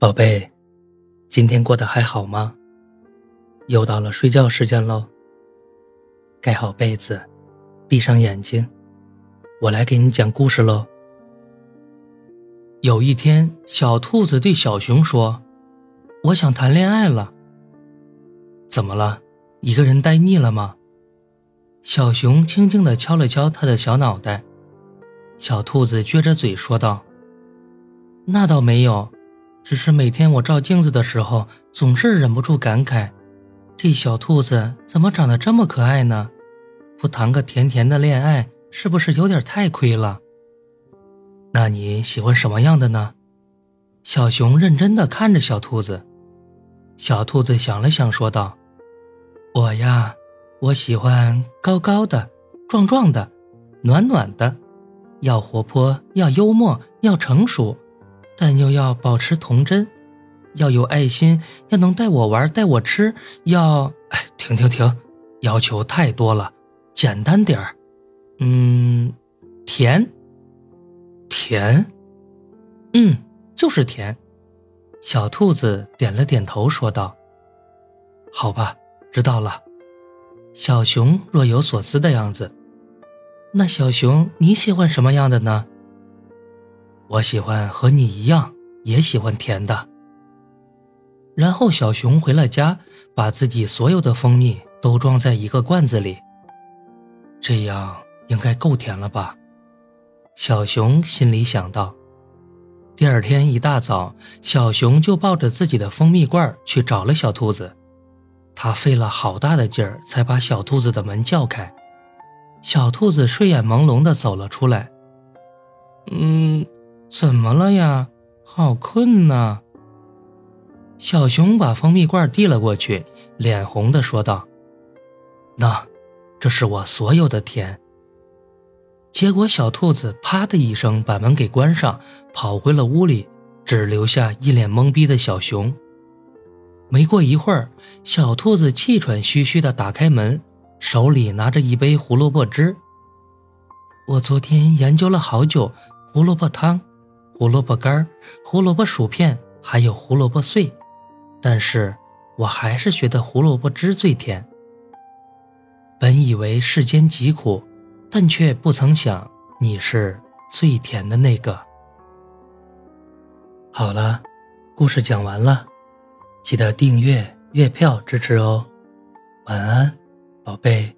宝贝，今天过得还好吗？又到了睡觉时间喽。盖好被子，闭上眼睛，我来给你讲故事喽。有一天，小兔子对小熊说：“我想谈恋爱了。”怎么了？一个人呆腻了吗？小熊轻轻地敲了敲他的小脑袋。小兔子撅着嘴说道：“那倒没有。”只是每天我照镜子的时候，总是忍不住感慨：这小兔子怎么长得这么可爱呢？不谈个甜甜的恋爱，是不是有点太亏了？那你喜欢什么样的呢？小熊认真的看着小兔子。小兔子想了想，说道：“我呀，我喜欢高高的、壮壮的、暖暖的，要活泼，要幽默，要成熟。”但又要保持童真，要有爱心，要能带我玩，带我吃，要……哎，停停停，要求太多了，简单点儿。嗯，甜，甜，嗯，就是甜。小兔子点了点头，说道：“好吧，知道了。”小熊若有所思的样子。那小熊，你喜欢什么样的呢？我喜欢和你一样，也喜欢甜的。然后小熊回了家，把自己所有的蜂蜜都装在一个罐子里。这样应该够甜了吧？小熊心里想到。第二天一大早，小熊就抱着自己的蜂蜜罐去找了小兔子。他费了好大的劲儿，才把小兔子的门叫开。小兔子睡眼朦胧地走了出来。嗯。怎么了呀？好困呐！小熊把蜂蜜罐递了过去，脸红的说道：“那，这是我所有的甜。”结果小兔子啪的一声把门给关上，跑回了屋里，只留下一脸懵逼的小熊。没过一会儿，小兔子气喘吁吁的打开门，手里拿着一杯胡萝卜汁。我昨天研究了好久，胡萝卜汤。胡萝卜干、胡萝卜薯片，还有胡萝卜碎，但是我还是觉得胡萝卜汁最甜。本以为世间疾苦，但却不曾想你是最甜的那个。好了，故事讲完了，记得订阅、月票支持哦。晚安，宝贝。